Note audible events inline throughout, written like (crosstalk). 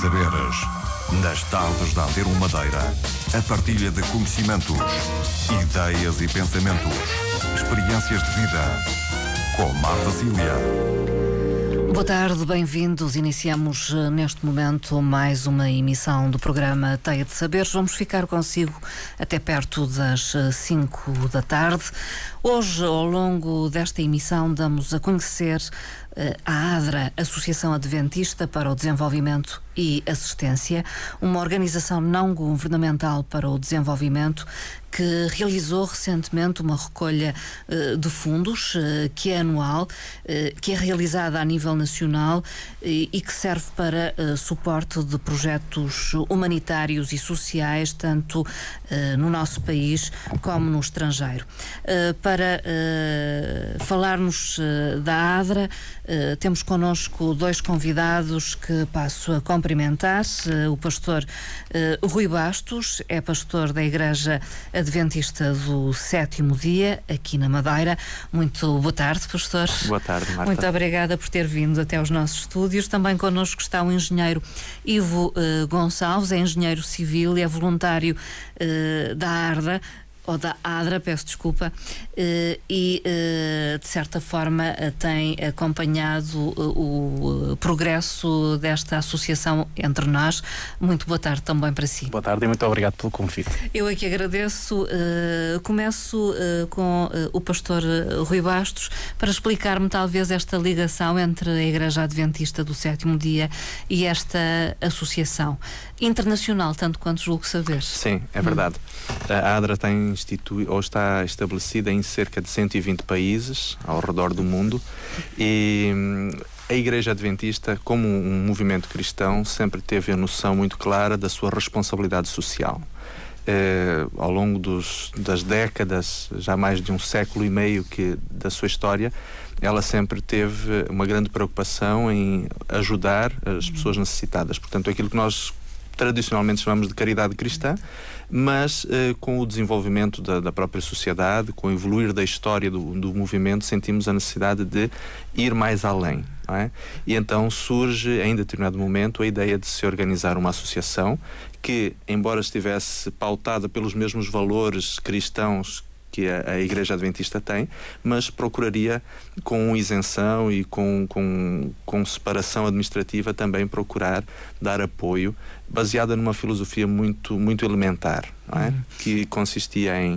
Saberes. Nas tardes da Antero Madeira, a partilha de conhecimentos, ideias e pensamentos, experiências de vida. Com Marta Cília. Boa tarde, bem-vindos. Iniciamos eh, neste momento mais uma emissão do programa Teia de Saberes. Vamos ficar consigo até perto das 5 eh, da tarde. Hoje, ao longo desta emissão, damos a conhecer a ADRA, Associação Adventista para o Desenvolvimento e Assistência, uma organização não governamental para o desenvolvimento que realizou recentemente uma recolha uh, de fundos, uh, que é anual, uh, que é realizada a nível nacional e que serve para suporte de projetos humanitários e sociais, tanto no nosso país como no estrangeiro. para falarmos da ADRA, temos connosco dois convidados que passo a cumprimentar. o pastor Rui Bastos, é pastor da Igreja Adventista do sétimo dia, aqui na Madeira. Muito boa tarde, pastor. Boa tarde, Marta. Muito obrigada por ter vindo até aos nossos estúdios. Também connosco está o engenheiro Ivo uh, Gonçalves, é engenheiro civil e é voluntário uh, da ARDA ou da ADRA, peço desculpa, eh, e eh, de certa forma eh, tem acompanhado o progresso desta associação entre nós. Muito boa tarde também para si. Boa tarde e muito obrigado pelo convite. Eu aqui agradeço. Começo com o pastor Rui Bastos para explicar-me talvez esta ligação entre a Igreja Adventista do Sétimo Dia e esta associação internacional, tanto quanto julgo saber. Sim, é verdade. Hum. A ADRA tem institui, ou está estabelecida em cerca de 120 países ao redor do mundo e hum, a Igreja Adventista, como um movimento cristão, sempre teve a noção muito clara da sua responsabilidade social. Eh, ao longo dos, das décadas, já mais de um século e meio que da sua história, ela sempre teve uma grande preocupação em ajudar as pessoas necessitadas. Portanto, aquilo que nós tradicionalmente chamamos de caridade cristã, mas eh, com o desenvolvimento da, da, própria sociedade, com o evoluir da história do, do movimento, sentimos a necessidade de ir mais além. É? E então surge, em determinado momento, a ideia de se organizar uma associação que, embora estivesse pautada pelos mesmos valores cristãos que a, a, Igreja Adventista tem, mas procuraria, com isenção e com, com, com separação administrativa, também procurar dar apoio, baseada numa filosofia muito, muito elementar, é? uhum. que consistia em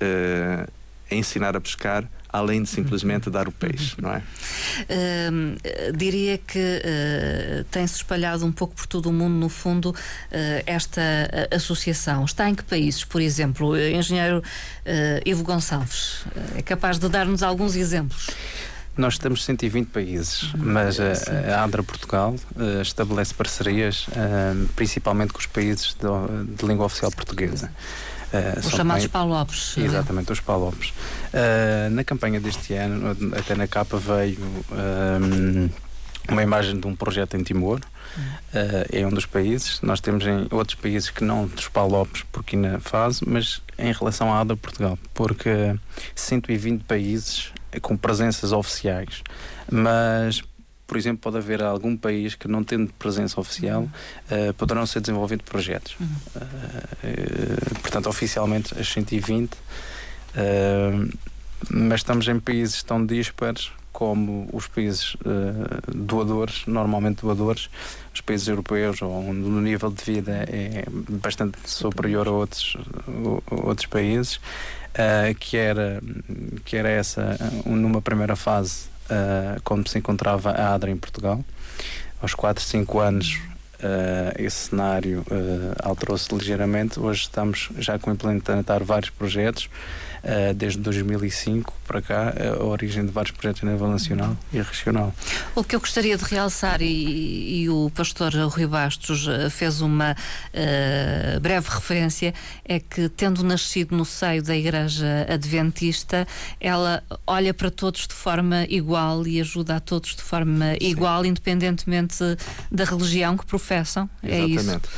uh, ensinar a pescar além de simplesmente dar o peixe, não é? Uh, diria que uh, tem-se espalhado um pouco por todo o mundo, no fundo, uh, esta associação. Está em que países, por exemplo? Engenheiro Ivo Gonçalves, é capaz de dar-nos alguns exemplos? Nós estamos em 120 países, uhum. mas a, a ADRA Portugal uh, estabelece parcerias uh, principalmente com os países de, de língua oficial portuguesa. Uh, os chamados PALOPs. Exatamente, os PALOPs. Uh, na campanha deste ano, até na capa veio um, uma imagem de um projeto em Timor. Uh, é um dos países. Nós temos em outros países que não dos PALOPs, porque na fase, mas em relação à ADA Portugal, porque 120 países com presenças oficiais, mas por exemplo, pode haver algum país que, não tendo presença oficial, uhum. uh, poderão ser desenvolvidos projetos. Uhum. Uh, portanto, oficialmente, as 120, uh, mas estamos em países tão dispares como os países doadores, normalmente doadores, os países europeus, onde o nível de vida é bastante superior a outros, a outros países, que, era, que era essa, numa primeira fase, uh, quando se encontrava a ADRA em Portugal. Aos 4, 5 anos, uh, esse cenário uh, alterou-se ligeiramente. Hoje estamos já com implementar vários projetos uh, desde 2005 para cá, a origem de vários projetos a nível nacional e regional. O que eu gostaria de realçar, e, e o pastor Rui Bastos eh, fez uma uh, breve referência, é que, tendo nascido no seio da Igreja Adventista, ela olha para todos de forma igual e ajuda a todos de forma Sim. igual, independentemente da religião que professam. Exatamente.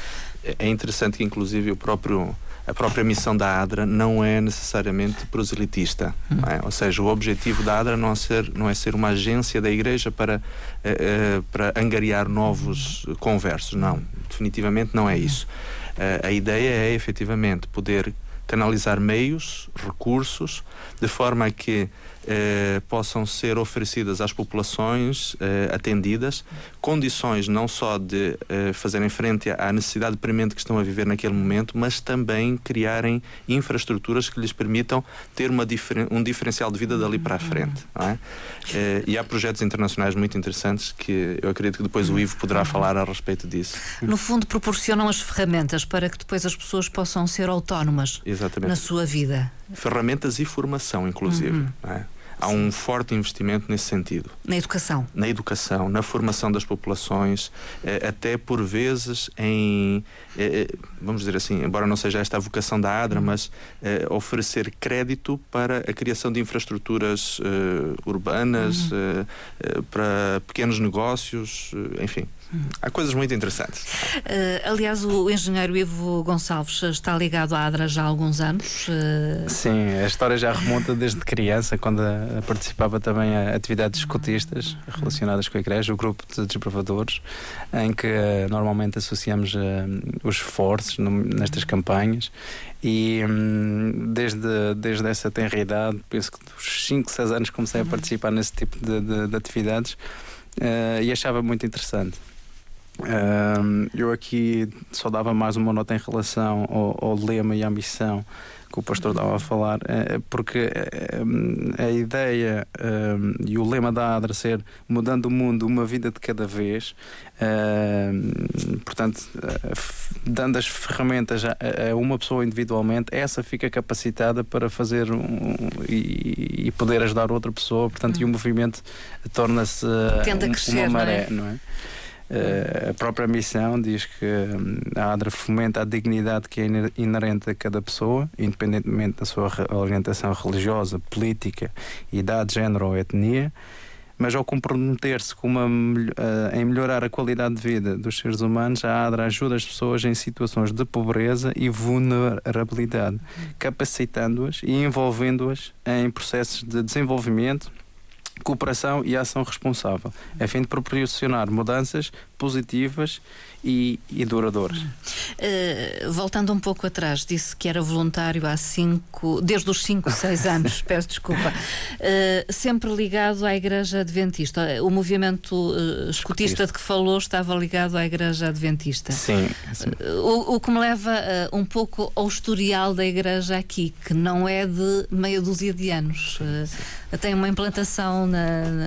É, isso. é interessante que, inclusive, o próprio a própria missão da ADRA não é necessariamente proselitista. Hum. É? Ou seja, o objetivo da ADRA não é ser, não é ser uma agência da Igreja para, uh, uh, para angariar novos conversos. Não, definitivamente não é isso. Uh, a ideia é efetivamente poder canalizar meios, recursos, de forma a que eh, possam ser oferecidas às populações eh, atendidas condições não só de eh, fazerem frente à necessidade premente que estão a viver naquele momento, mas também criarem infraestruturas que lhes permitam ter uma diferen um diferencial de vida dali para a frente. É? Eh, e há projetos internacionais muito interessantes que eu acredito que depois o Ivo poderá falar a respeito disso. No fundo, proporcionam as ferramentas para que depois as pessoas possam ser autónomas Exatamente. na sua vida. Ferramentas e formação, inclusive. Uhum. É? Há um forte investimento nesse sentido. Na educação? Na educação, na formação das populações, eh, até por vezes em, eh, eh, vamos dizer assim, embora não seja esta a vocação da ADRA, mas oferecer crédito para a criação de infraestruturas urbanas, uhum. para pequenos negócios, enfim. Há coisas muito interessantes. Uh, aliás, o engenheiro Ivo Gonçalves está ligado à ADRA já há alguns anos. Uh... Sim, a história já remonta desde criança, quando participava também a atividades escotistas relacionadas com a igreja, o grupo de desbravadores, em que uh, normalmente associamos os esforços no, nestas campanhas. E um, desde, desde essa tenra idade, penso que dos 5, 6 anos comecei a uhum. participar nesse tipo de, de, de atividades e achava muito interessante eu aqui só dava mais uma nota em relação ao, ao lema e à missão que o pastor estava a falar, eh, porque eh, a ideia e o lema da ADRA ser mudando o mundo uma vida de cada vez, portanto, eh, dando as ferramentas a, uma pessoa individualmente, essa fica capacitada para fazer um, e, e, poder ajudar outra pessoa, portanto, e o movimento torna-se uma maré, não é? Uh, a própria missão diz que hum, a ADRA fomenta a dignidade que é inerente a cada pessoa, independentemente da sua orientação religiosa, política, idade, género ou etnia, mas ao comprometer-se uh, em melhorar a qualidade de vida dos seres humanos, a ADRA ajuda as pessoas em situações de pobreza e vulnerabilidade, capacitando-as e envolvendo-as em processos de desenvolvimento cooperação e ação responsável, a fim de proporcionar mudanças positivas e, e duradouras. Uh, voltando um pouco atrás, disse que era voluntário há cinco, desde os 5, 6 (laughs) anos, peço desculpa, uh, sempre ligado à Igreja Adventista. O movimento uh, escutista de que falou estava ligado à Igreja Adventista. Sim. sim. O, o, que me leva um pouco ao historial da Igreja aqui, que não é de meia dúzia de anos. tem uma implantação na, na,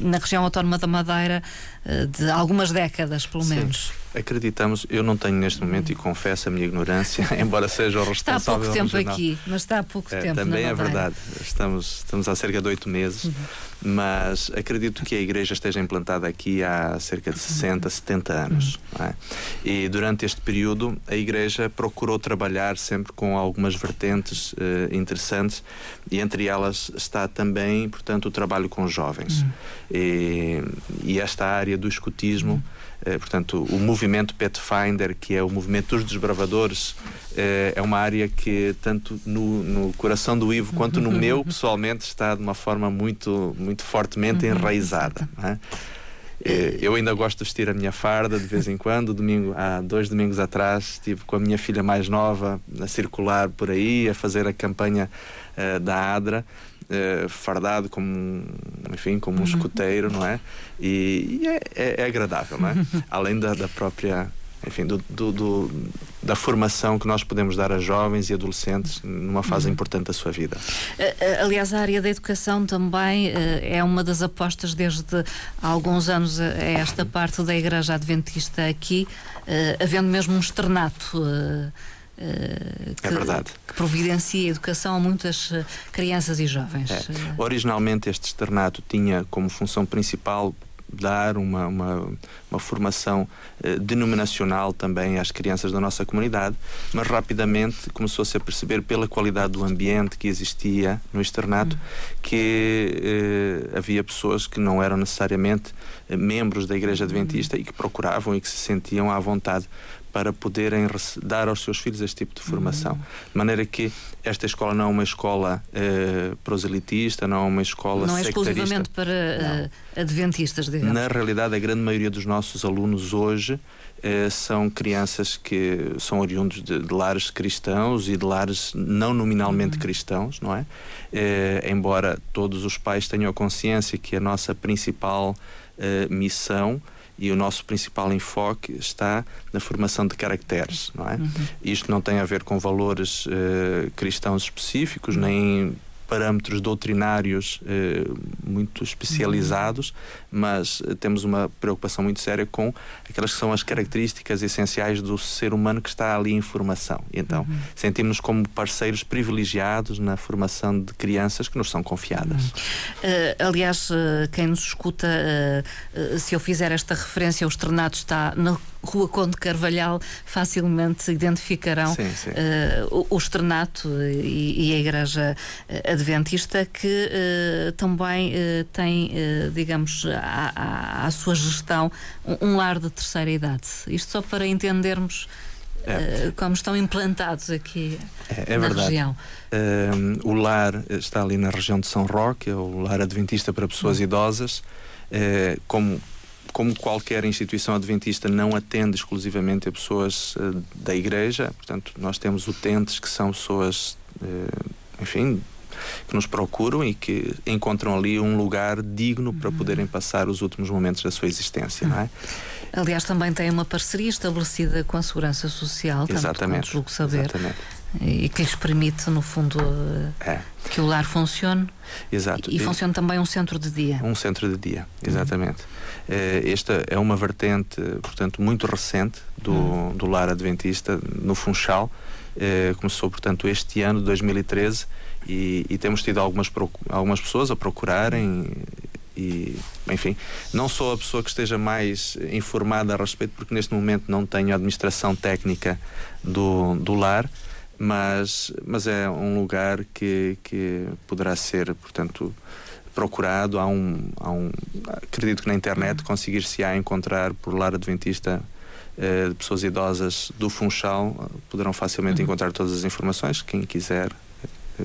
na região autónoma da Madeira de algumas décadas, pelo menos. Sim. Acreditamos, eu não tenho neste momento e confesso a minha ignorância, (laughs) embora seja o responsável. Está há pouco tempo aqui, mas está há pouco é, tempo. Também é verdade, estamos, estamos há cerca de oito meses, uhum. mas acredito que a igreja esteja implantada aqui há cerca de 60, uhum. 70 anos. Uhum. É? E durante este período a igreja procurou trabalhar sempre com algumas vertentes uh, interessantes e entre elas está também, portanto, o trabalho com jovens. Uhum. E, e, esta área do escutismo. Uhum eh, portanto, o movimento Pathfinder, que é o movimento dos desbravadores, eh, é uma área que, tanto no, no coração do Ivo quanto no meu, pessoalmente, está de uma forma muito, muito fortemente uhum. enraizada. É? Eh, eu ainda gosto de vestir a minha farda de vez em quando. Domingo, há dois domingos atrás, estive com a minha filha mais nova a circular por aí, a fazer a campanha uh, da ADRA uh, fardado como, enfim, como um uhum. escoteiro, não é? E, e é, é, é, agradável, não é? (laughs) Além da, da própria enfim, do, do, do, da formação que nós podemos dar a jovens e adolescentes numa fase uhum. importante da sua vida. Aliás, a área da educação também eh, é uma das apostas desde há alguns anos a esta parte da Igreja Adventista aqui, eh, havendo mesmo um externato é que, é verdade. que providencia educação a muitas eh, crianças e jovens. É. Originalmente este externato tinha como função principal dar uma, uma, uma formação eh, denominacional também às crianças da nossa comunidade, mas rapidamente começou-se a perceber pela qualidade do ambiente que existia no externato uhum. que eh, havia pessoas que não eram necessariamente membros da Igreja Adventista e que procuravam e que se sentiam à vontade para poderem dar aos seus filhos este tipo de formação. De maneira que esta escola não é uma escola uh, proselitista, não é uma escola Não é exclusivamente para uh, adventistas, digamos. Na realidade, a grande maioria dos nossos alunos hoje uh, são crianças que são oriundos de, de, lares cristãos e de lares não nominalmente uhum. cristãos, não é? embora todos os pais tenham consciência que a nossa principal missão e o nosso principal enfoque está na formação de caracteres, não é? Uhum. Isto não tem a ver com valores uh, cristãos específicos, nem parâmetros doutrinários eh, muito especializados, mas eh, temos uma preocupação muito séria com aquelas que são as características essenciais do ser humano que está ali em formação. Então, uhum. sentimos-nos como parceiros privilegiados na formação de crianças que nos são confiadas. Uhum. Uh, aliás, uh, quem nos escuta, uh, se eu fizer esta referência, o externato está na Rua Conde Carvalhal facilmente identificarão sim, sim. Uh, o, externato e, e, a Igreja Adventista que uh, também uh, tem, digamos, à, à, sua gestão um, um, lar de terceira idade. Isto só para entendermos é. como estão implantados aqui é, é na verdade. região. o lar está ali na região de São Roque, é o lar adventista para pessoas hum. idosas. como como qualquer instituição adventista, não atende exclusivamente a pessoas uh, da igreja. Portanto, nós temos utentes que são pessoas, uh, enfim, que nos procuram e que encontram ali um lugar digno para poderem passar os últimos momentos da sua existência, não é? Aliás, também tem uma parceria estabelecida com a Segurança Social, tanto Exatamente. julgo saber. Exatamente e que lhes permite, no fundo, é. que o lar funcione. Exato. E, e funcione também um centro de dia. Um centro de dia, exatamente. Uhum. Esta é uma vertente, portanto, muito recente do, uhum. do lar adventista no Funchal. Eh, começou, portanto, este ano, 2013, e, e temos tido algumas, algumas pessoas a procurarem e, enfim, não sou a pessoa que esteja mais informada a respeito, porque neste momento não tenho a administração técnica do, do lar, mas, mas é um lugar que, que poderá ser, portanto, procurado. Há um, há um, acredito que na internet conseguir-se-á encontrar por lar adventista eh, de pessoas idosas do Funchal, poderão facilmente uhum. encontrar todas as informações. Quem quiser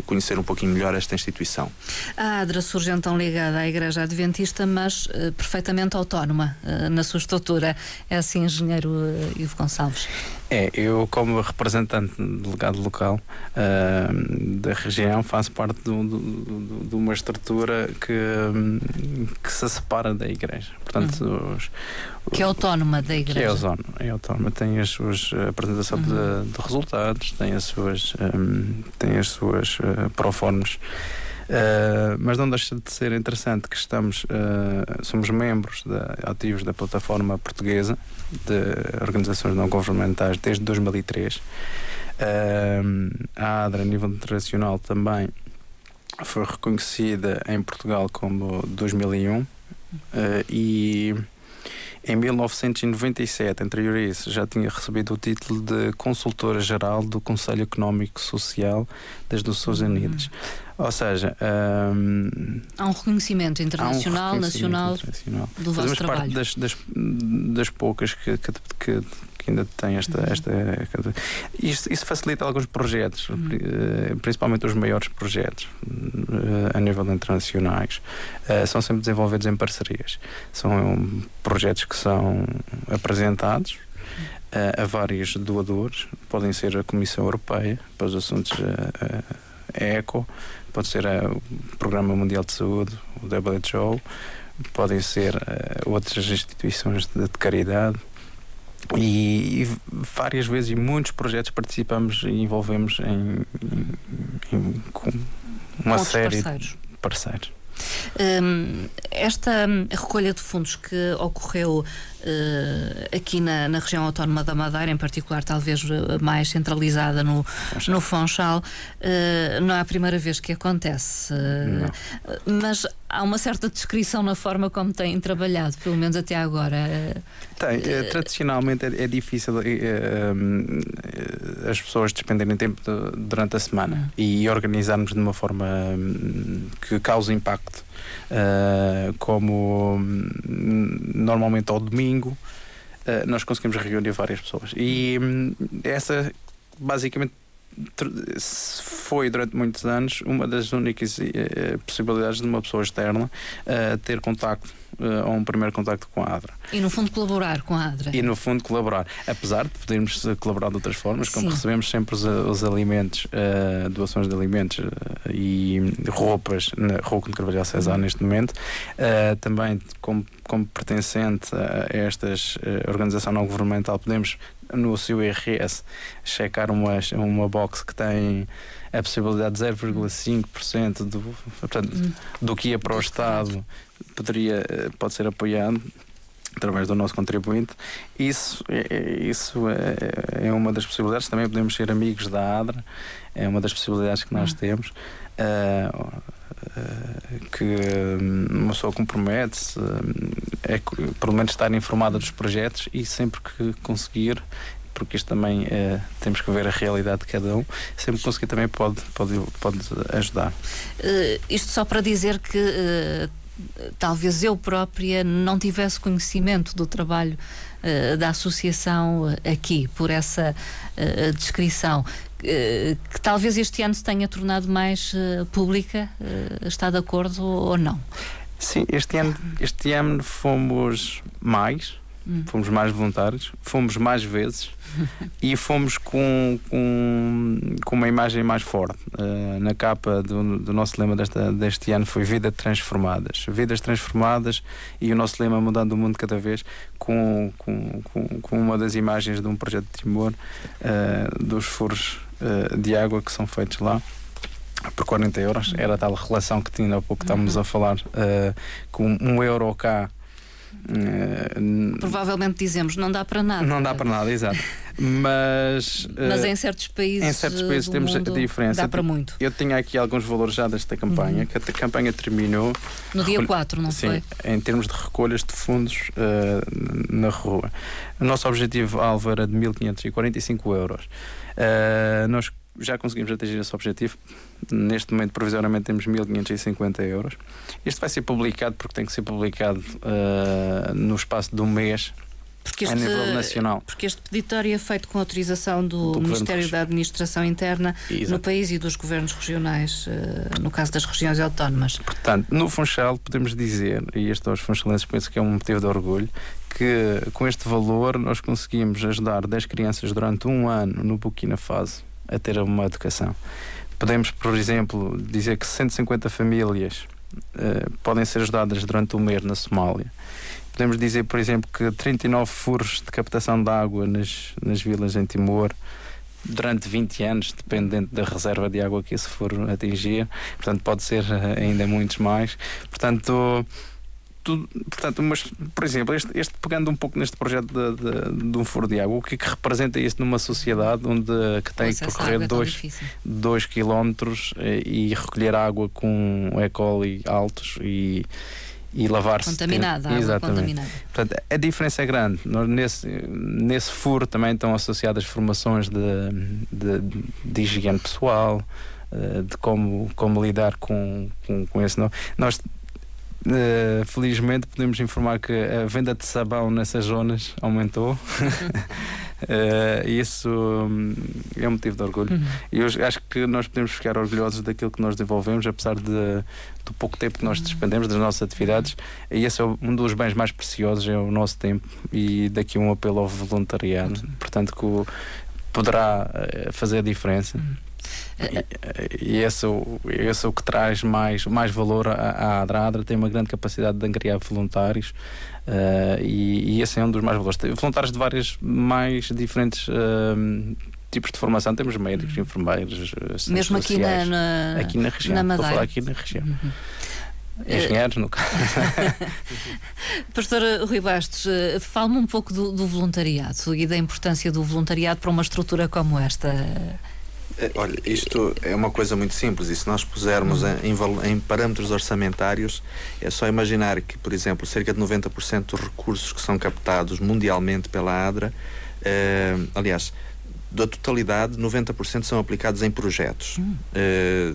conhecer um pouquinho melhor esta instituição. A ADRA surge então ligada à Igreja Adventista, mas uh, perfeitamente autónoma uh, na sua estrutura. É assim, engenheiro uh, Ivo Gonçalves? É, eu como representante delegado local da região faço parte de, de, de, uma estrutura que, que se separa da Igreja. Portanto, uhum. os, que é autónoma da Igreja. Que é autónoma, é autónoma. Tem as suas apresentação uhum. de, de, resultados, tem as suas, um, tem as suas uh, proformas. Uh, mas não deixa de ser interessante que estamos, uh, somos membros de, ativos da plataforma portuguesa de organizações não governamentais desde 2003. Uh, a ADRA, a nível internacional, também foi reconhecida em Portugal como 2001 e em 1997, anterior a isso, já tinha recebido o título de consultora geral do Conselho Económico Social das Nações uhum. Unidas. Ou seja, um, há um reconhecimento internacional, um reconhecimento nacional internacional. do Fazemos vosso trabalho. parte das, das, das poucas que, que, que que ainda tem esta. Esta isto, isso facilita alguns projetos, uhum. Eh, principalmente os maiores projetos eh, a nível internacionais, eh, são sempre desenvolvidos em parcerias. São projetos que são apresentados a vários doadores, podem ser a Comissão Europeia para os assuntos ECO, pode ser o Programa Mundial de Saúde, o WHO, podem ser outras instituições de caridade e, e, várias vezes em muitos projetos participamos e envolvemos em, em, em com uma série parceiros. de parceiros. Um, esta recolha de fundos que ocorreu uh, aqui na, na, região autónoma da Madeira, em particular talvez mais centralizada no Funchal, no Funchal uh, não é a primeira vez que acontece. Mas há uma certa descrição na forma como têm trabalhado, pelo menos até agora. Tem. tradicionalmente é, é difícil as pessoas despenderem tempo de, durante a semana e organizarmos de uma forma um, que cause impacto uh, como hum, normalmente ao domingo, uh, nós conseguimos reunir várias pessoas. E um, essa, basicamente, foi durante muitos anos uma das únicas uh, possibilidades de uma pessoa externa uh, ter contacto uh, ou um primeiro contacto com a ADRA. E no fundo colaborar com a ADRA. E no fundo colaborar. Apesar de podermos colaborar de outras formas, como Sim. recebemos sempre os, os alimentos, doações de alimentos e roupas na Rua de Carvalhal César uhum. neste momento, também como, como pertencente a estas organização não governamental podemos no seu IRS checar uma, uma box que tem a possibilidade de 0,5% do, portanto, hum. do que ia para o Estado poderia, eh, pode ser apoiado através do nosso contribuinte. Isso, é, é, isso é, é, uma das possibilidades. Também podemos ser amigos da ADRA, é uma das possibilidades que nós hum. temos. Uh, uh, que hum, uma pessoa compromete-se, é, pelo menos estar informada dos projetos e sempre que conseguir porque isto também é, temos que ver a realidade de cada um. Sempre conseguir também pode, pode, pode ajudar. Uh, isto só para dizer que talvez eu própria não tivesse conhecimento do trabalho uh, da associação aqui, por essa descrição. que talvez este ano se tenha tornado mais pública, está de acordo ou não? Sim, este ano, este ano fomos mais, Hum. Fomos mais voluntários, fomos mais vezes (laughs) e fomos com, com, com uma imagem mais forte. Uh, na capa do, do nosso lema desta, deste ano foi Vidas Transformadas. Vidas Transformadas e o nosso lema Mudando o Mundo Cada Vez, com, com, com, com uma das imagens de um projeto de Timor, uh, dos furos uh, de água que são feitos lá por 40 euros. Era a tal relação que tinha há pouco estávamos a falar, com um euro cá Provavelmente dizemos não dá para nada. Não dá para nada, exato. (laughs) Mas, Mas em certos países, em certos países temos a diferença. Dá para muito. Eu tinha aqui alguns valores já desta campanha, uhum. que a campanha terminou. No dia 4, não sim, foi? Em termos de recolhas de fundos uh, na rua. O nosso objetivo alvo era de 1.545 euros. Uh, nós já conseguimos atingir esse objetivo. Neste momento, provisoriamente, temos 1.550 euros. Este vai ser publicado porque tem que ser publicado uh, no espaço de um mês. Porque este, a nível nacional. Porque este peditório é feito com autorização do, do Ministério da Administração Interna Exato. no país e dos governos regionais, uh, no caso das regiões autónomas. Portanto, no Funchal podemos dizer, e este aos funchalenses penso que é um motivo de orgulho, que com este valor nós conseguimos ajudar 10 crianças durante um ano no Burkina Faso a ter uma educação. Podemos, por exemplo, dizer que 150 famílias uh, podem ser ajudadas durante um mês na Somália. Podemos dizer, por exemplo, que 39 furos de captação de água nas, nas vilas em Timor durante 20 anos, dependendo da reserva de água que esse furo atingir. Portanto, pode ser eh, ainda muitos mais. Portanto, tudo, portanto, mas, por exemplo, este, este, pegando um pouco neste projeto de, de, de um furo de água, o que é que representa isto numa sociedade onde que tem que percorrer 2 km e recolher água com E. coli altos e e lavar-se. Contaminada, água Exatamente. contaminada. Portanto, a diferença é grande. Nesse, nesse furo também estão associadas formações de, de, de higiene pessoal, eh, de como, como lidar com, com, com esse. Nós Uh, felizmente podemos informar que a venda de sabão nessas zonas aumentou. uh, (laughs) isso um, é um motivo de orgulho. Uhum. E eu acho que nós podemos ficar orgulhosos daquilo que nós desenvolvemos, apesar de, do pouco tempo que nós despendemos das nossas atividades. E esse é um dos bens mais preciosos, é o nosso tempo. E daqui um apelo ao voluntariado, uhum. portanto, que poderá uh, fazer a diferença. Uhum. E, esse, é esse é o que traz mais, mais valor à, ADRA. A ADRA tem uma grande capacidade de angariar voluntários uh, e, e, esse é um dos mais valores. Tem voluntários de várias mais diferentes uh, tipos de formação. Temos médicos, enfermeiros, mesmo aqui na, na, aqui na região. Na Estou a falar aqui na região. Uhum. Engenheiros, no caso. (laughs) Pastor Rui Bastos, fale-me um pouco do, do voluntariado e da importância do voluntariado para uma estrutura como esta. Eh, olha, isto é uma coisa muito simples e se nós pusermos em, em, parâmetros orçamentários, é só imaginar que, por exemplo, cerca de 90% dos recursos que são captados mundialmente pela ADRA, eh, aliás, da totalidade, 90% são aplicados em projetos. Uhum. Eh,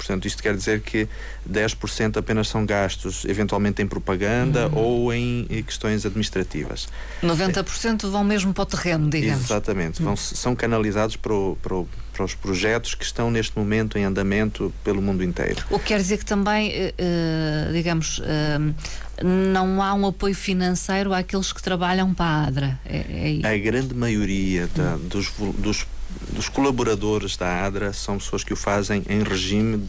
portanto, isto quer dizer que 10% apenas são gastos, eventualmente em propaganda uhum. ou em, em, questões administrativas. 90% vão mesmo para o terreno, digamos. Exatamente, vão, são canalizados para, o, para, o, para, os projetos que estão neste momento em andamento pelo mundo inteiro. O que quer dizer que também, uh, digamos, uh, não há um apoio financeiro àqueles que trabalham para a ADRA. É, é a grande maioria da, dos, dos, dos colaboradores da ADRA são pessoas que o fazem em regime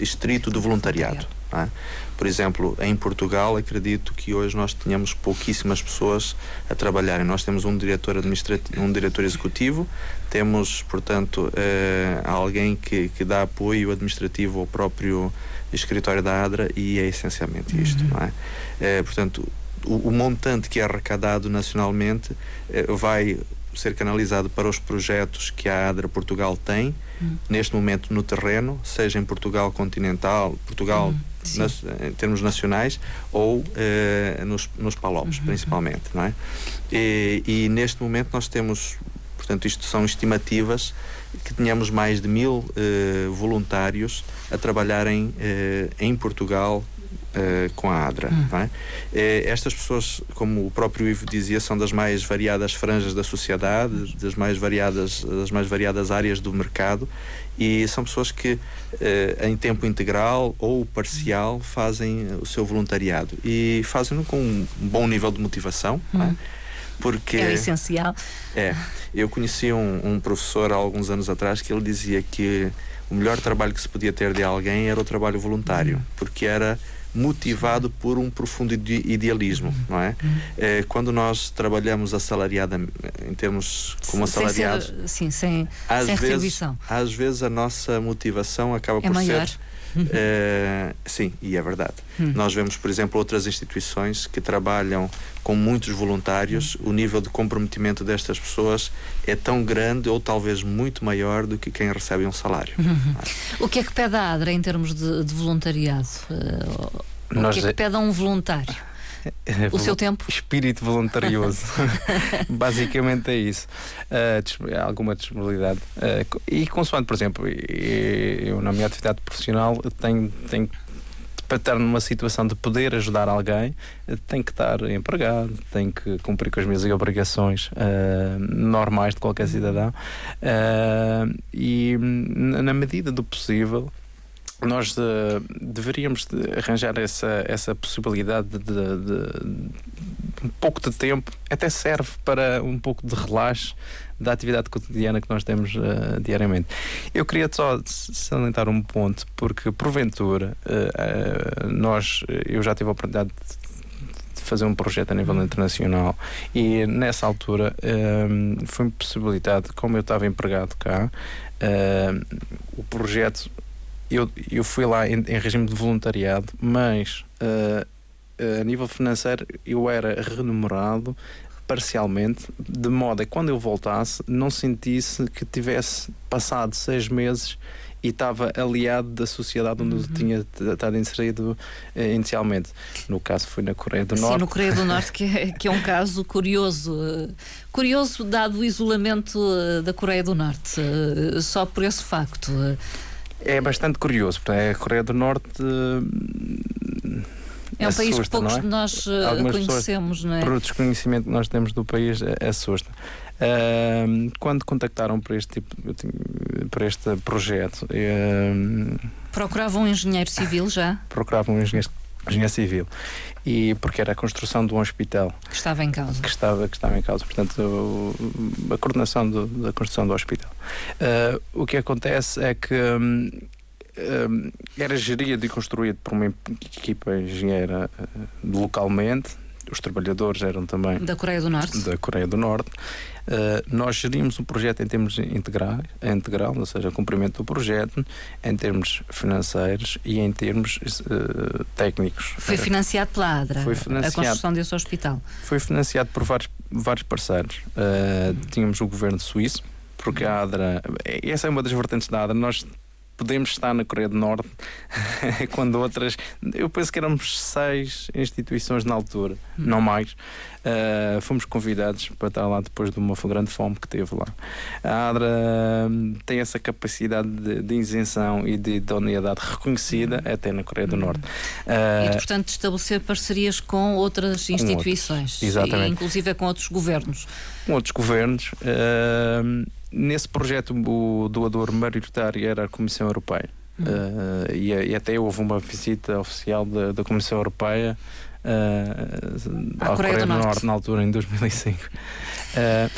estrito de voluntariado. É? Por exemplo, em Portugal, acredito que hoje nós tenhamos pouquíssimas pessoas a trabalharem. Nós temos um diretor administrativo, um diretor executivo, temos, portanto, eh, alguém que, que dá apoio administrativo ao próprio escritório da ADRA e é essencialmente isto, uhum. é? Eh, portanto, o, o, montante que é arrecadado nacionalmente eh, vai ser canalizado para os projetos que a ADRA Portugal tem, uhum. neste momento no terreno, seja em Portugal continental, Portugal uhum nas, em termos nacionais ou eh, nos, nos PALOPs, uhum. principalmente, não é? E, e, neste momento nós temos, portanto, isto são estimativas que tenhamos mais de mil eh, voluntários a trabalharem eh, em Portugal Uh, com a ADRA. Hum. É? Uh, estas pessoas, como o próprio Ivo dizia, são das mais variadas franjas da sociedade, das mais variadas, das mais variadas áreas do mercado e são pessoas que uh, em tempo integral ou parcial fazem o seu voluntariado e fazem-no com um bom nível de motivação. É? Hum. Porque é essencial. É. Eu conheci um, um professor há alguns anos atrás que ele dizia que o melhor trabalho que se podia ter de alguém era o trabalho voluntário, hum. porque era motivado por um profundo idealismo, não é? é quando nós trabalhamos assalariada em termos como assalariados, sim, sem, às sem vezes, às vezes a nossa motivação acaba é por maior. ser Uh, (laughs) sim, e é verdade. Hum. Nós vemos, por exemplo, outras instituições que trabalham com muitos voluntários, hum. o nível de comprometimento destas pessoas é tão grande ou talvez muito maior do que quem recebe um salário. Uhum. O que é que pede a ADRA em termos de, de voluntariado? Uh, o que é que pede a um voluntário? É o seu tempo? Espírito voluntarioso. (laughs) Basicamente é isso. Uh, alguma disponibilidade. Uh, e consoante, por exemplo, eu na minha atividade profissional tenho, tenho para estar numa situação de poder ajudar alguém, tem que estar empregado, tem que cumprir com as minhas obrigações uh, normais de qualquer cidadão. Uh, e na medida do possível, nós uh, deveríamos de arranjar essa, essa possibilidade de, de, de, um pouco de tempo, até serve para um pouco de relaxo da atividade cotidiana que nós temos uh, diariamente. Eu queria só salientar um ponto, porque porventura uh, nós, eu já tive a oportunidade de fazer um projeto a nível internacional e nessa altura foi-me possibilitado, como eu estava empregado cá, o projeto eu, eu fui lá em, em regime de voluntariado, mas uh, a nível financeiro eu era remunerado parcialmente, de modo a que quando eu voltasse não sentisse que tivesse passado seis meses e estava aliado da sociedade onde uhum. eu tinha estado inserido eh, inicialmente. No caso foi na Coreia do Norte. Sim, no Coreia do Norte, que é, que é um caso curioso. Curioso dado o isolamento da Coreia do Norte, só por esse facto. É bastante curioso, porque a Coreia do Norte. É um assusta, país que poucos é? de nós uh, conhecemos, pessoas, não é? Por o desconhecimento que nós temos do país, é, assusta. Uh, quando contactaram para este tipo, para este projeto, uh, procuravam um engenheiro civil já? Procuravam um engenheiro engenharia civil. E porque era a construção de um hospital que estava em causa. que estava que estava em causa. Portanto a coordenação do, da construção do hospital. Uh, o que acontece é que um, um, era gerido e construído por uma equipa engenheira uh, localmente os trabalhadores eram também da Coreia do Norte da Coreia do Norte Uh, nós gerimos o projeto em termos integral, integral, ou seja, cumprimento do projeto, em termos financeiros e em termos uh, técnicos. Foi financiado pela ADRA, Foi financiado, a construção desse hospital? Foi financiado por vários, vários parceiros. Uh, tínhamos o governo suíço, porque a ADRA, essa é uma das vertentes da ADRA, nós podemos estar na Coreia do Norte (laughs) quando outras. Eu penso que éramos seis instituições na altura, hum. não mais. Uh, fomos convidados para estar lá depois de uma grande fome que teve lá. A ADRA hum, tem essa capacidade de, de, isenção e de idoneidade reconhecida hum. até na Coreia do Norte. Uh, e, portanto, estabelecer parcerias com outras instituições, com exatamente. E, inclusive com outros governos. Com outros governos. Uh, nesse projeto, o doador maioritário era a Comissão Europeia. Uh, e, e, até houve uma visita oficial da, da Comissão Europeia uh, à Coreia, do, Norte. Norte. na altura, em 2005. Uh, eh,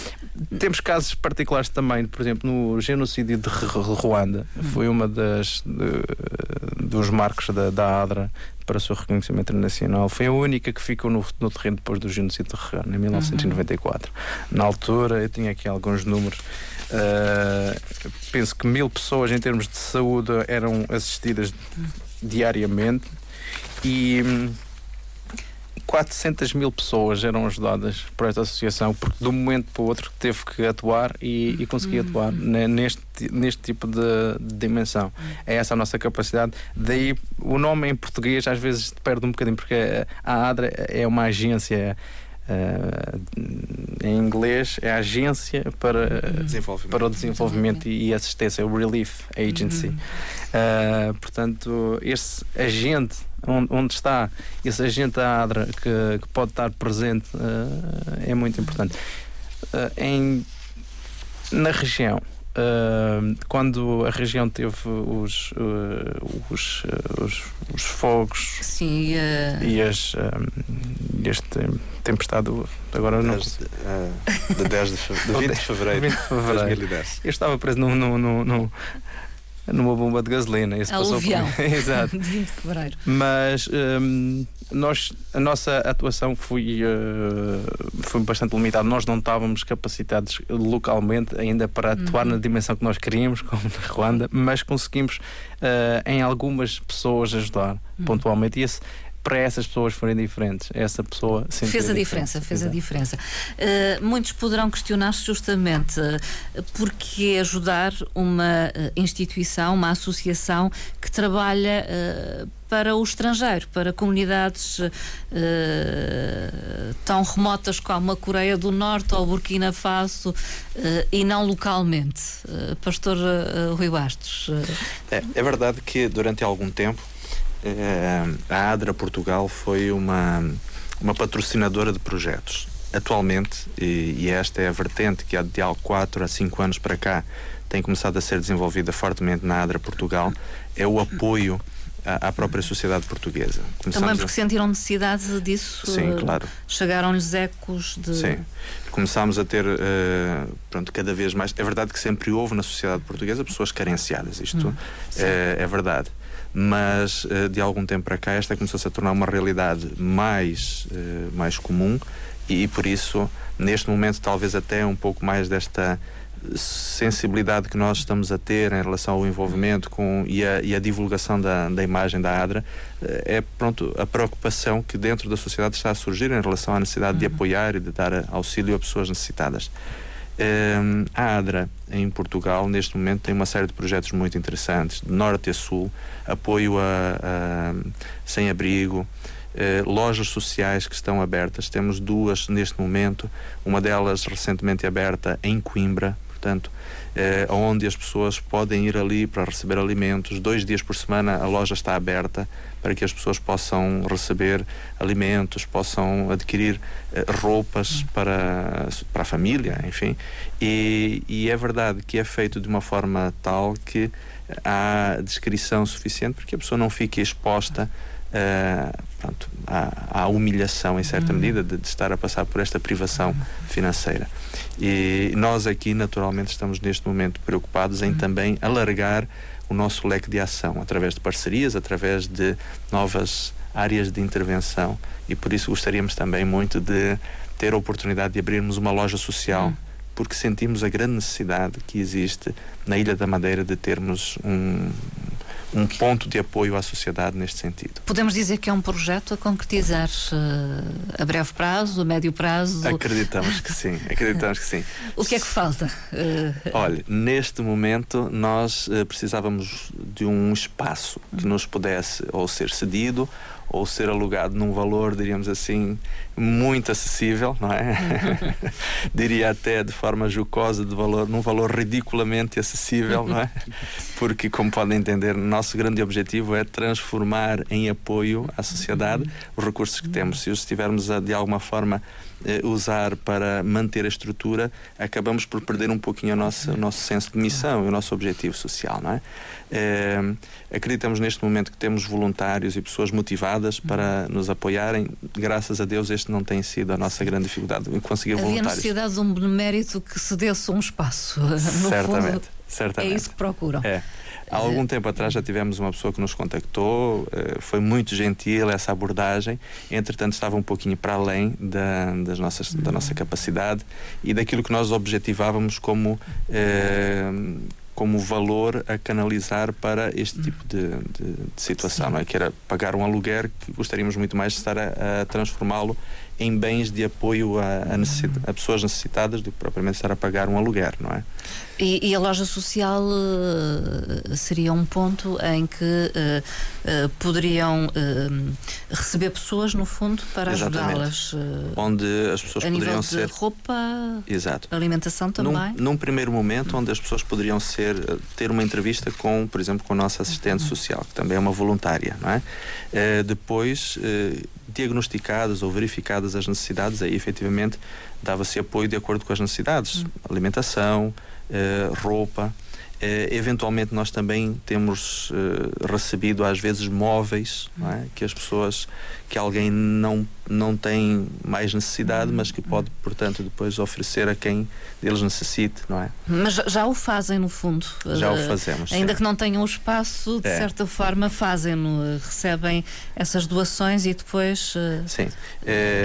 temos casos particulares também, por exemplo, no genocídio de Ruanda, uhum. foi uma das de, dos marcos da, da ADRA para o seu reconhecimento internacional. Foi a única que ficou no, no terreno depois do genocídio de Ruanda, em 1994. Uhum. Na altura, eu tinha aqui alguns números. Uh, penso que mil pessoas em termos de saúde eram assistidas diariamente e hum, 400 mil pessoas eram ajudadas por esta associação, porque de um momento para o outro teve que atuar e, e conseguir uhum. atuar neste, neste tipo de, de, dimensão. É essa a nossa capacidade. Daí o nome em português às vezes perde um bocadinho, porque a ADRA é uma agência. Uh, em inglês é a agência para, para o desenvolvimento e assistência, o Relief Agency. Uhum. Uh, portanto, esse agente onde, onde está esse agente da ADRA que, que pode estar presente uh, é muito importante. Uh, em, na região, Uh, quando a região teve os, uh, os, uh, os, os, fogos Sim, e as, este tempestade agora não de, de 10 de, fe... de 20 (laughs) de fevereiro, 20 de fevereiro. 2010 eu estava preso no, no, no, no numa bomba de gasolina. Isso Aluvião. passou por... (laughs) Exato. (laughs) de 20 de fevereiro. Mas um, nós, a nossa atuação foi, uh, foi bastante limitada. Nós não estávamos capacitados localmente ainda para atuar uhum. na dimensão que nós queríamos, (laughs) como na Ruanda, mas conseguimos uh, em algumas pessoas ajudar uhum. pontualmente. E esse, para essas pessoas forem diferentes. Essa pessoa fez a, diferença, fez Exato. a diferença. Uh, muitos poderão questionar-se justamente uh, porque ajudar uma uh, instituição, uma associação que trabalha para o estrangeiro, para comunidades tão remotas como a Coreia do Norte ou Burkina Faso e não localmente. Pastor Rui Bastos. É, é verdade que durante algum tempo eh, a ADRA Portugal foi uma, uma patrocinadora de projetos. Atualmente, e, e esta é a vertente que há de há 4 a 5 anos para cá tem começado a ser desenvolvida fortemente na ADRA Portugal, é o apoio à, à própria sociedade portuguesa. Começamos Também porque a... sentiram necessidade disso? Sim, claro. Chegaram-lhes ecos de. Sim. Começámos a ter, uh, pronto, cada vez mais. É verdade que sempre houve na sociedade portuguesa pessoas carenciadas, isto hum, é, é verdade mas eh, de algum tempo para cá esta começou-se a tornar uma realidade mais, eh, mais comum e, por isso, neste momento, talvez até um pouco mais desta sensibilidade que nós estamos a ter em relação ao envolvimento com, e, a, e a divulgação da, da imagem da ADRA eh, é pronto a preocupação que dentro da sociedade está a surgir em relação à necessidade uhum. de apoiar e de dar auxílio a pessoas necessitadas. Um, a ADRA, em Portugal, neste momento, tem uma série de projetos muito interessantes, de norte a sul, apoio a, a sem-abrigo, uh, lojas sociais que estão abertas. Temos duas neste momento, uma delas recentemente aberta em Coimbra, portanto, eh, onde as pessoas podem ir ali para receber alimentos. Dois dias por semana a loja está aberta para que as pessoas possam receber alimentos, possam adquirir eh, roupas para, para a família, enfim. E, e é verdade que é feito de uma forma tal que há descrição suficiente para que a pessoa não fique exposta uh, pronto, à, à, humilhação, em certa uhum. medida, de, de, estar a passar por esta privação financeira. E nós aqui, naturalmente, estamos neste momento preocupados em uhum. também alargar o nosso leque de ação através de parcerias, através de novas áreas de intervenção e por isso gostaríamos também muito de ter a oportunidade de abrirmos uma loja social uhum. porque sentimos a grande necessidade que existe na Ilha da Madeira de termos um, um ponto de apoio à sociedade neste sentido. Podemos dizer que é um projeto a concretizar uh, a breve prazo, a médio prazo? Acreditamos que sim, acreditamos que sim. (laughs) o que é que falta? Uh... Olha, neste momento nós uh, precisávamos de um espaço que nos pudesse ou ser cedido ou ser alugado num valor, diríamos assim, muito acessível, não é? (laughs) Diria até de forma jocosa, de valor, num valor ridiculamente acessível, não é? Porque, como podem entender, nosso grande objetivo é transformar em apoio à sociedade os recursos que temos. Se os estivermos a, de alguma forma, eh, usar para manter a estrutura, acabamos por perder um pouquinho o nosso, o nosso senso de missão e o nosso objetivo social, não é? Eh, acreditamos neste momento que temos voluntários e pessoas motivadas para nos apoiarem. Graças a Deus, este não tem sido a nossa grande dificuldade em conseguir Havia voluntários. Havia necessidade de um benemérito que se desse um espaço. (laughs) No certamente, fundo, certamente. É isso que procuram. É. Há algum tempo atrás já tivemos uma pessoa que nos contactou, eh, foi muito gentil essa abordagem, entretanto estava um pouquinho para além da, das nossas, da nossa capacidade e daquilo que nós objetivávamos como eh, como valor a canalizar para este tipo de, de, de situação, não é? que era pagar um aluguer que gostaríamos muito mais de estar a, a transformá-lo em bens de apoio a, a, a, pessoas necessitadas do que propriamente estar a pagar um aluguer, não é? E, e a loja social uh, seria um ponto em que uh, uh, poderiam receber pessoas, no fundo, para ajudá-las. onde as pessoas a poderiam nível ser. De roupa, Exato. alimentação também. Num, num, primeiro momento, onde as pessoas poderiam ser, ter uma entrevista com, por exemplo, com a nossa assistente uhum. social, que também é uma voluntária, não é? depois diagnosticadas ou verificadas as necessidades, aí efetivamente dava-se apoio de acordo com as necessidades, hum. alimentação, eh, roupa. Eh, eventualmente nós também temos eh, recebido às vezes móveis é? que as pessoas que alguém não não tem mais necessidade mas que pode portanto depois oferecer a quem eles necessite não é mas já o fazem no fundo já o fazemos ainda sim. que não tenham o espaço de é. certa forma fazem-no recebem essas doações e depois sim.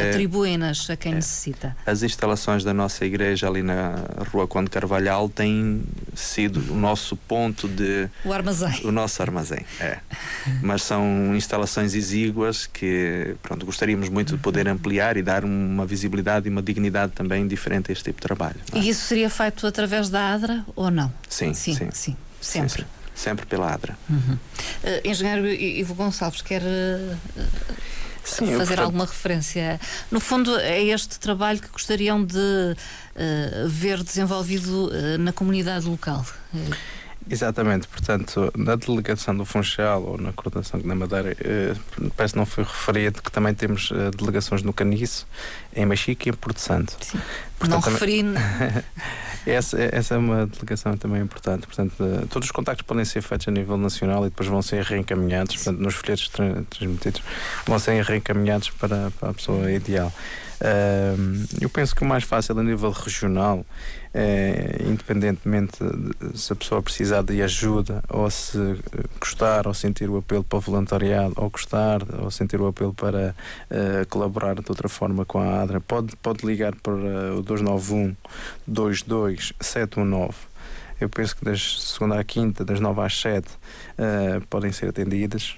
atribuem-nas a quem é. necessita as instalações da nossa igreja ali na rua Conde Carvalhal têm sido o nosso ponto de. O armazém. O nosso armazém, é. (laughs) Mas são instalações exíguas que, pronto, gostaríamos muito de poder ampliar e dar uma visibilidade e uma dignidade também diferente a este tipo de trabalho. É? E isso seria feito através da ADRA ou não? Sim, sim. Sim, sim. sempre. Sim, sempre pela ADRA. Uhum. Uh, engenheiro Ivo Gonçalves, quer. Uh, Sim, fazer alguma referência. No fundo, é este trabalho que gostariam de uh, ver desenvolvido uh, na comunidade local. Exatamente, portanto, na delegação do Funchal ou na coordenação na Madeira, eh, parece que não foi referido que também temos eh, delegações no Caniço, em Machique e em Porto Santo. Sim. Portanto, não referi. (laughs) essa, essa é uma delegação também importante. Portanto, uh, todos os contactos podem ser feitos a nível nacional e depois vão ser reencaminhados, portanto, nos folhetos tra transmitidos, vão ser reencaminhados para, para a pessoa ideal. Uh, eu penso que o mais fácil a nível regional é, independentemente de, se a pessoa precisar de ajuda ou se gostar ou sentir o apelo para o voluntariado ou gostar ou sentir o apelo para uh, colaborar de outra forma com a Pode, pode ligar para o 291 22719 eu penso que das segunda à quinta, das 9 às 7, uh, eh, podem ser atendidas.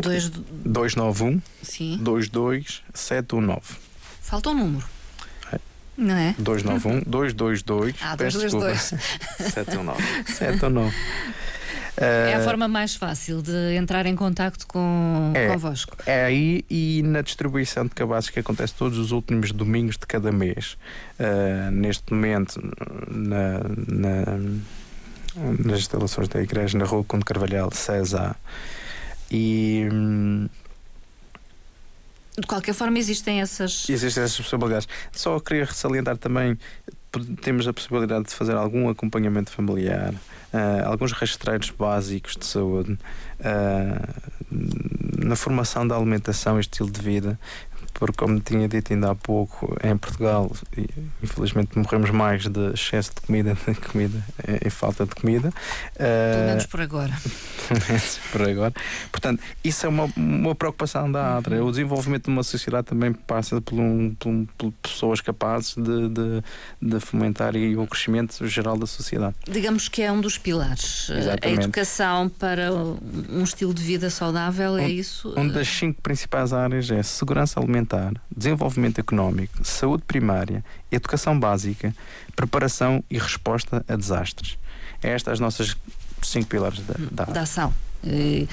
Dois... 291 Sim. 22719. Falta um número. Não é? 291 222 (laughs) ah, 222 719 719 é a forma mais fácil de entrar em contacto com é, convosco. É aí e na distribuição de cabazes que acontece todos os últimos domingos de cada mês. Uh, neste momento, na, na, nas instalações da igreja, na rua Conde Carvalhal, César. E. Hum, de qualquer forma, existem essas. Existem essas possibilidades. Só queria salientar também: temos a possibilidade de fazer algum acompanhamento familiar, uh, alguns rastreios básicos de saúde, uh, na formação da alimentação e estilo de vida. Porque, como tinha dito ainda há pouco, em Portugal, infelizmente, morremos mais de excesso de comida de comida e falta de comida. Pelo menos por agora. (laughs) Pelo menos por agora. Portanto, isso é uma, uma preocupação da ADRA. O desenvolvimento de uma sociedade também passa por, um, por, um, por pessoas capazes de, de, de, fomentar o crescimento geral da sociedade. Digamos que é um dos pilares. Exatamente. A educação para um estilo de vida saudável, é um, isso? Uma das cinco principais áreas é segurança alimentar, desenvolvimento económico, saúde primária, educação básica, preparação e resposta a desastres. É estas as nossas cinco pilares da, da, da ação. E,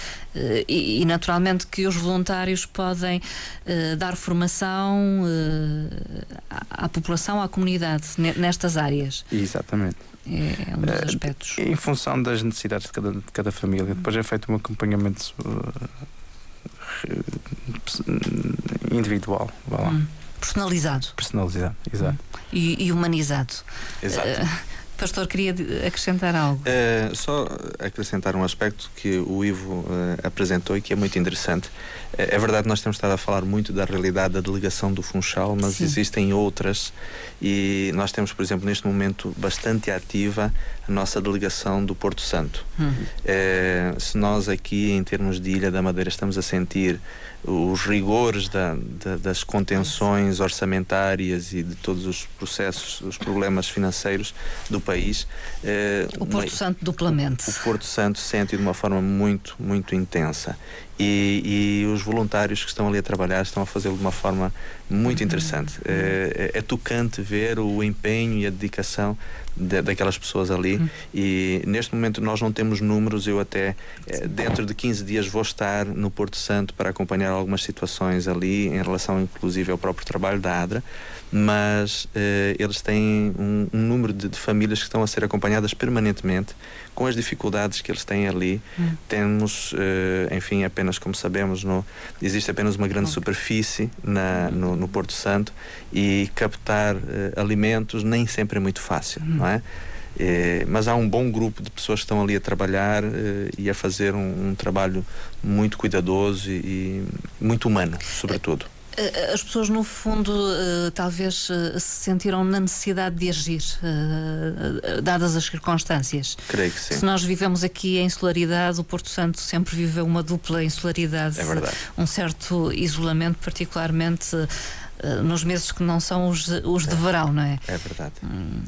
e, naturalmente que os voluntários podem uh, dar formação uh, à, à, população, à comunidade nestas áreas. Exatamente. É, um dos uh, aspectos. Em função das necessidades de cada, de cada família. Depois é feito um acompanhamento individual. Vá lá. Hum. Personalizado. Personalizado, exato. Hum. E, e, humanizado. Exato. Pastor, queria acrescentar algo? Uh, só acrescentar um aspecto que o Ivo uh, apresentou e que é muito interessante. Uh, é verdade que nós temos estado a falar muito da realidade da delegação do Funchal, mas Sim. existem outras e nós temos, por exemplo, neste momento bastante ativa a nossa delegação do Porto Santo. Uhum. se nós aqui, em termos de Ilha da Madeira, estamos a sentir os rigores da, da, das contenções orçamentárias e de todos os processos, os problemas financeiros do país. Eh, o Porto uma, Santo duplamente. O, o Porto Santo sente de uma forma muito, muito intensa. E, e, os voluntários que estão ali a trabalhar estão a fazê-lo de uma forma muito interessante. Uhum. É, é, tocante ver o empenho e a dedicação de, daquelas pessoas ali. Uhum. E neste momento nós não temos números. Eu, até é, dentro de 15 dias, vou estar no Porto Santo para acompanhar algumas situações ali, em relação inclusive ao próprio trabalho da ADRA mas eh, eles têm um, um número de, de, famílias que estão a ser acompanhadas permanentemente com as dificuldades que eles têm ali. Hum. Temos, eh, enfim, apenas como sabemos, no, existe apenas uma grande superfície na, no, no, Porto Santo e captar eh, alimentos nem sempre é muito fácil, hum. não é? É, mas há um bom grupo de pessoas que estão ali a trabalhar é, e a fazer um, um trabalho muito cuidadoso e, e muito humano, sobretudo. Eh, as pessoas, no fundo, uh, talvez uh, se sentiram na necessidade de agir, dadas as circunstâncias. Creio que sim. Se nós vivemos aqui em insularidade, o Porto Santo sempre viveu uma dupla insularidade. É verdade. Um certo isolamento, particularmente nos meses que não são os, os de verão, não é? É verdade. Hum,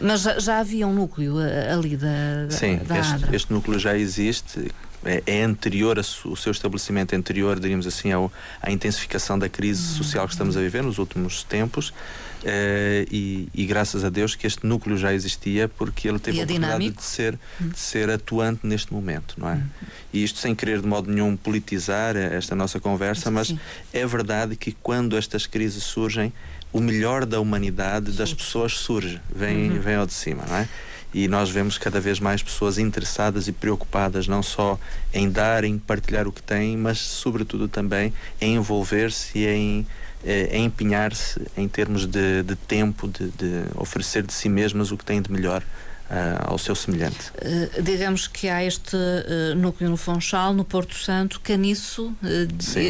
mas já, já, havia um núcleo ali da, Sim, da este, este, núcleo já existe é, é anterior, a, o seu estabelecimento é anterior, diríamos assim, ao, à intensificação da crise social que estamos a viver nos últimos tempos. Uh, e, e, graças a Deus que este núcleo já existia porque ele teve a oportunidade de ser, hum. de ser atuante neste momento, não é? Hum. E isto sem querer de modo nenhum politizar esta nossa conversa, mas Sim. é verdade que quando estas crises surgem, o melhor da humanidade, das pessoas surge, vem, uhum. vem ao de cima, não é? E nós vemos cada vez mais pessoas interessadas e preocupadas não só em dar, em partilhar o que têm, mas sobretudo também em envolver-se e em, eh, em empenhar-se em termos de, de tempo, de, de, oferecer de si mesmas o que têm de melhor. Uh, ao seu semelhante. Uh, digamos que há este uh, núcleo no Funchal, no Porto Santo, Caniço,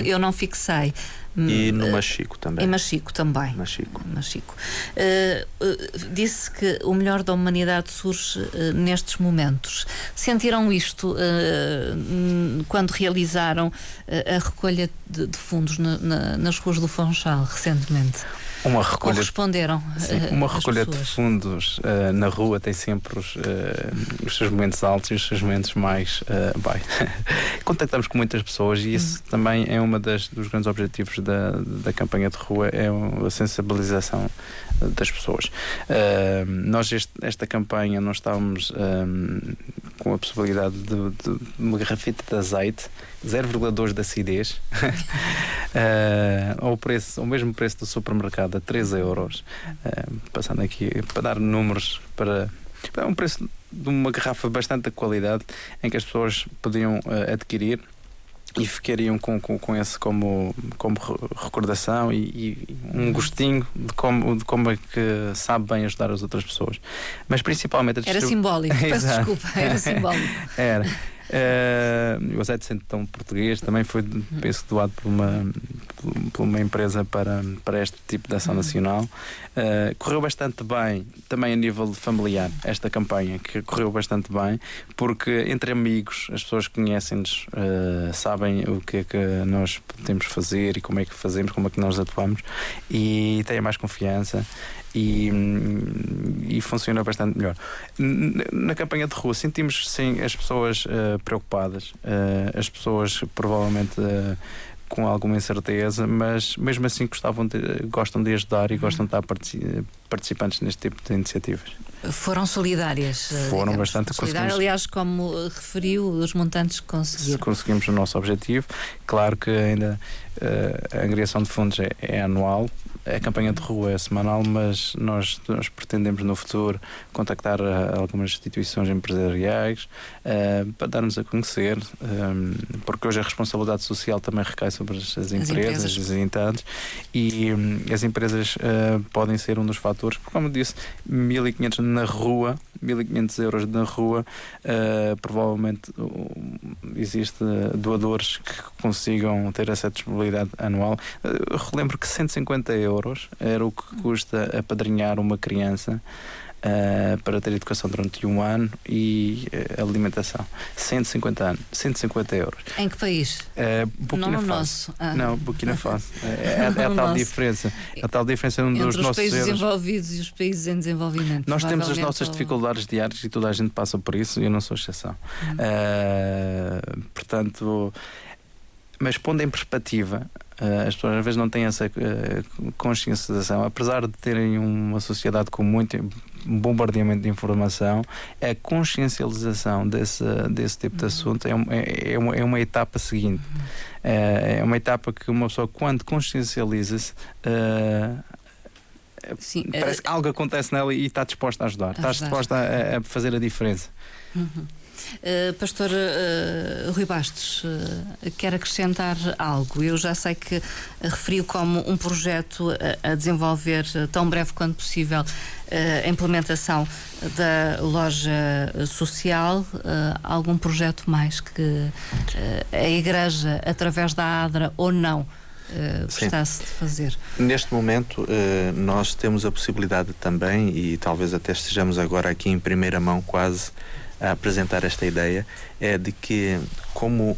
eu não fixei. E no Machico também. Em Machico também. Machico. Machico. Uh, uh, disse que o melhor da humanidade surge uh, nestes momentos. Sentiram isto quando realizaram a recolha de, de fundos na, na, nas ruas do Funchal recentemente? Uma recolha, responderam sim, uma recolha de fundos uh, na rua tem sempre os, uh, os, seus momentos altos e os seus momentos mais uh, baixos. (laughs) Contactamos com muitas pessoas e isso uhum. também é um dos grandes objetivos da, da campanha de rua é a sensibilização das pessoas. Nós este, esta campanha nós estávamos com a possibilidade de, de uma garrafita de azeite 0,2 de acidez (laughs) ao, preço, ao mesmo preço do supermercado a 3 euros uh, passando aqui para dar números para, para um preço de uma garrafa bastante de qualidade em que as pessoas podiam uh, adquirir e ficariam com, com, com esse como, como recordação e, e, um gostinho de como, de como é que sabe bem ajudar as outras pessoas. Mas principalmente Era simbólico, peço (laughs) desculpa, era simbólico. era. Uh, o azeite centão português também foi, penso, doado por uma, por uma empresa para, para este tipo de ação uhum. nacional. Uh, correu bastante bem, também a nível familiar, esta campanha, que correu bastante bem, porque entre amigos, as pessoas conhecem-nos, uh, sabem o que é que nós podemos fazer e como é que fazemos, como é que nós atuamos e têm mais confiança e, e funciona bastante melhor. Na campanha de rua sentimos sim as pessoas uh, preocupadas, uh, as pessoas provavelmente uh, com alguma incerteza, mas mesmo assim gostavam de, gostam de ajudar e uhum. gostam de estar participantes neste tipo de iniciativas. Foram solidárias. Foram digamos, bastante solidárias. Aliás, como referiu, os montantes conseguiram. Conseguimos o nosso objetivo. Claro que ainda uh, a angriação de fundos é, é anual, a campanha de rua é semanal, mas nós, nós pretendemos no futuro contactar uh, algumas instituições empresariais uh, para dar-nos a conhecer, um, eh, porque hoje a responsabilidade social também recai sobre as, as empresas, as visitantes, e um, as empresas uh, podem ser um dos fatores, porque, como disse, 1500 na rua 1.500 euros na rua, uh, provavelmente uh, existe doadores que consigam ter essa disponibilidade anual. Uh, relembro que 150 euros era o que custa apadrinhar uma criança. Uh, para ter educação durante um ano e uh, alimentação. 150 anos, 150 euros. Em que país? Uh, Burkina Não Faso. nosso. Ah. Não, Burkina Faso. (laughs) é, é, é a tal diferença. É a tal diferença um dos os nossos países euros. desenvolvidos e os países em desenvolvimento. Nós temos as nossas dificuldades diárias e toda a gente passa por isso e eu não sou exceção. Hum. portanto, mas pondo em perspectiva Uh, as pessoas às vezes não têm essa uh, consciencialização, apesar de terem uma sociedade com muito bombardeamento de informação, a consciencialização desse, desse tipo de uhum. assunto é, é, é, uma, é uma etapa seguinte. É, é uma etapa que uma pessoa, quando consciencializa-se, Sim, parece que algo acontece nela e está disposta a ajudar, está disposta a, a fazer a diferença. Uhum. Uh, Pastor uh, Rui Bastos, uh, quer acrescentar algo? Eu já sei que referiu como um projeto a, a desenvolver tão breve quanto possível a implementação da loja social. algum projeto mais que a Igreja, através da ADRA ou não, uh, gostasse de fazer? Neste momento, uh, nós temos a possibilidade também, e talvez até estejamos agora aqui em primeira mão quase a apresentar esta ideia é de que como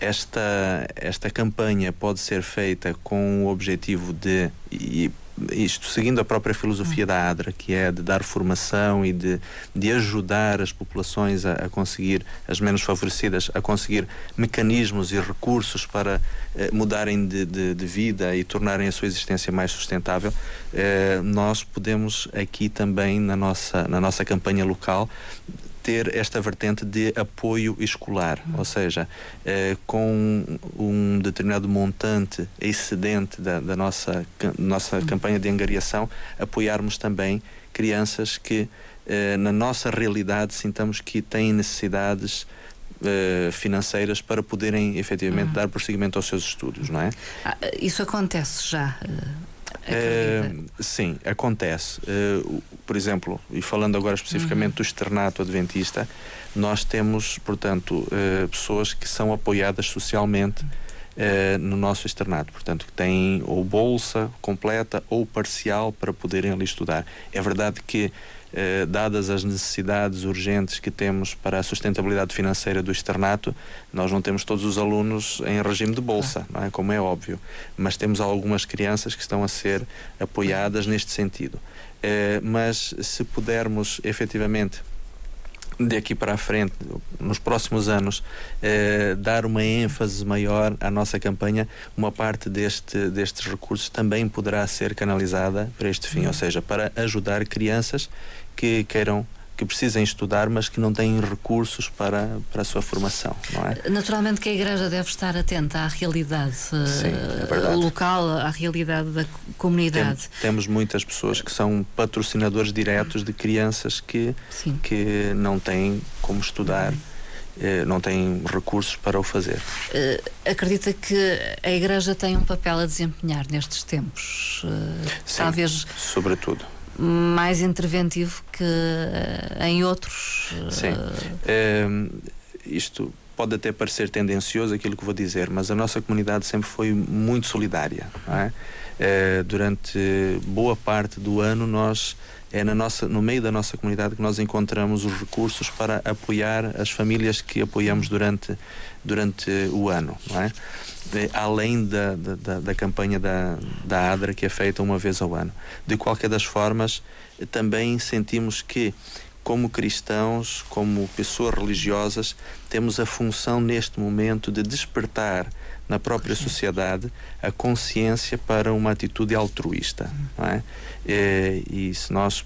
esta, esta campanha pode ser feita com o objetivo de, e isto seguindo a própria filosofia da ADRA, que é de dar formação e de, de ajudar as populações a, a conseguir, as menos favorecidas, a conseguir mecanismos e recursos para eh, mudarem de, de, de, vida e tornarem a sua existência mais sustentável, eh, nós podemos aqui também na nossa, na nossa campanha local ter esta vertente de apoio escolar, uhum. ou seja, eh, com um determinado montante excedente da, da nossa, nossa uhum. campanha de angariação, apoiarmos também crianças que, eh, na nossa realidade, sintamos que têm necessidades eh, financeiras para poderem efetivamente uhum. dar prosseguimento aos seus estudos, não é? Ah, isso acontece já. Uh, sim, acontece. Uh, por exemplo, e falando agora especificamente uhum. do externato adventista, nós temos, portanto, uh, pessoas que são apoiadas socialmente no nosso externato, portanto, que têm ou bolsa completa ou parcial para poderem ali estudar. É verdade que eh, dadas as necessidades urgentes que temos para a sustentabilidade financeira do externato, nós não temos todos os alunos em regime de bolsa, não é? como é óbvio, mas temos algumas crianças que estão a ser apoiadas neste sentido. Eh, mas se pudermos efetivamente de aqui para a frente, nos próximos anos, eh, dar uma ênfase maior à nossa campanha, uma parte deste, destes recursos também poderá ser canalizada para este fim, ou seja, para ajudar crianças que queiram que precisem estudar, mas que não têm recursos para, para a sua formação, não é? Naturalmente que a Igreja deve estar atenta à realidade Sim, é local, à realidade da comunidade. Tem, temos muitas pessoas que são patrocinadores diretos de crianças que, que não têm como estudar. Eh, não têm recursos para o fazer. Uh, acredita que a Igreja tem um papel a desempenhar nestes tempos? Sim, talvez. Sobretudo mais interventivo que uh, em outros. Uh... Sim. Uh, isto pode até parecer tendencioso aquilo que vou dizer, mas a nossa comunidade sempre foi muito solidária. É? É, durante boa parte do ano nós é na nossa, no meio da nossa comunidade que nós encontramos os recursos para apoiar as famílias que apoiamos durante, durante o ano. É? De, além da, da, da, campanha da, da ADRA que é feita uma vez ao ano. De qualquer das formas, também sentimos que como cristãos, como pessoas religiosas, temos a função neste momento de despertar na própria sociedade a consciência para uma atitude altruísta. Não é? E, e se nós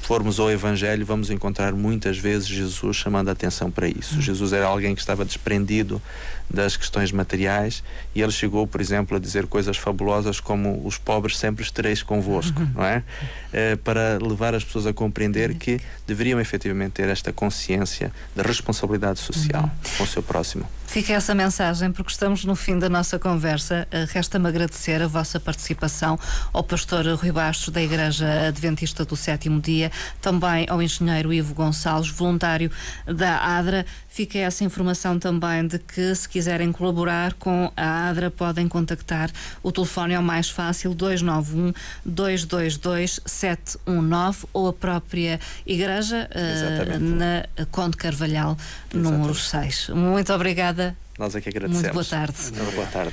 formos ao Evangelho, vamos encontrar muitas vezes Jesus chamando a atenção para isso. Jesus era alguém que estava desprendido das questões materiais e ele chegou, por exemplo, a dizer coisas fabulosas como os pobres sempre estareis convosco, não é? é? Para levar as pessoas a compreender que deveriam efetivamente ter esta consciência da responsabilidade social com o seu próximo. Fica essa mensagem, porque estamos no fim da nossa conversa. Eh, resta-me agradecer a vossa participação ao pastor Rui Bastos, da Igreja Adventista do Sétimo Dia, também ao engenheiro Ivo Gonçalves, voluntário da ADRA. Fica essa informação também de que, se quiserem colaborar com a ADRA, podem contactar o telefone é o mais fácil, 291 222 719 ou a própria igreja uh, na Conde Carvalhal, Exatamente. número 6. Muito obrigada. Nós é que agradecemos. Muito boa tarde. Muito boa tarde.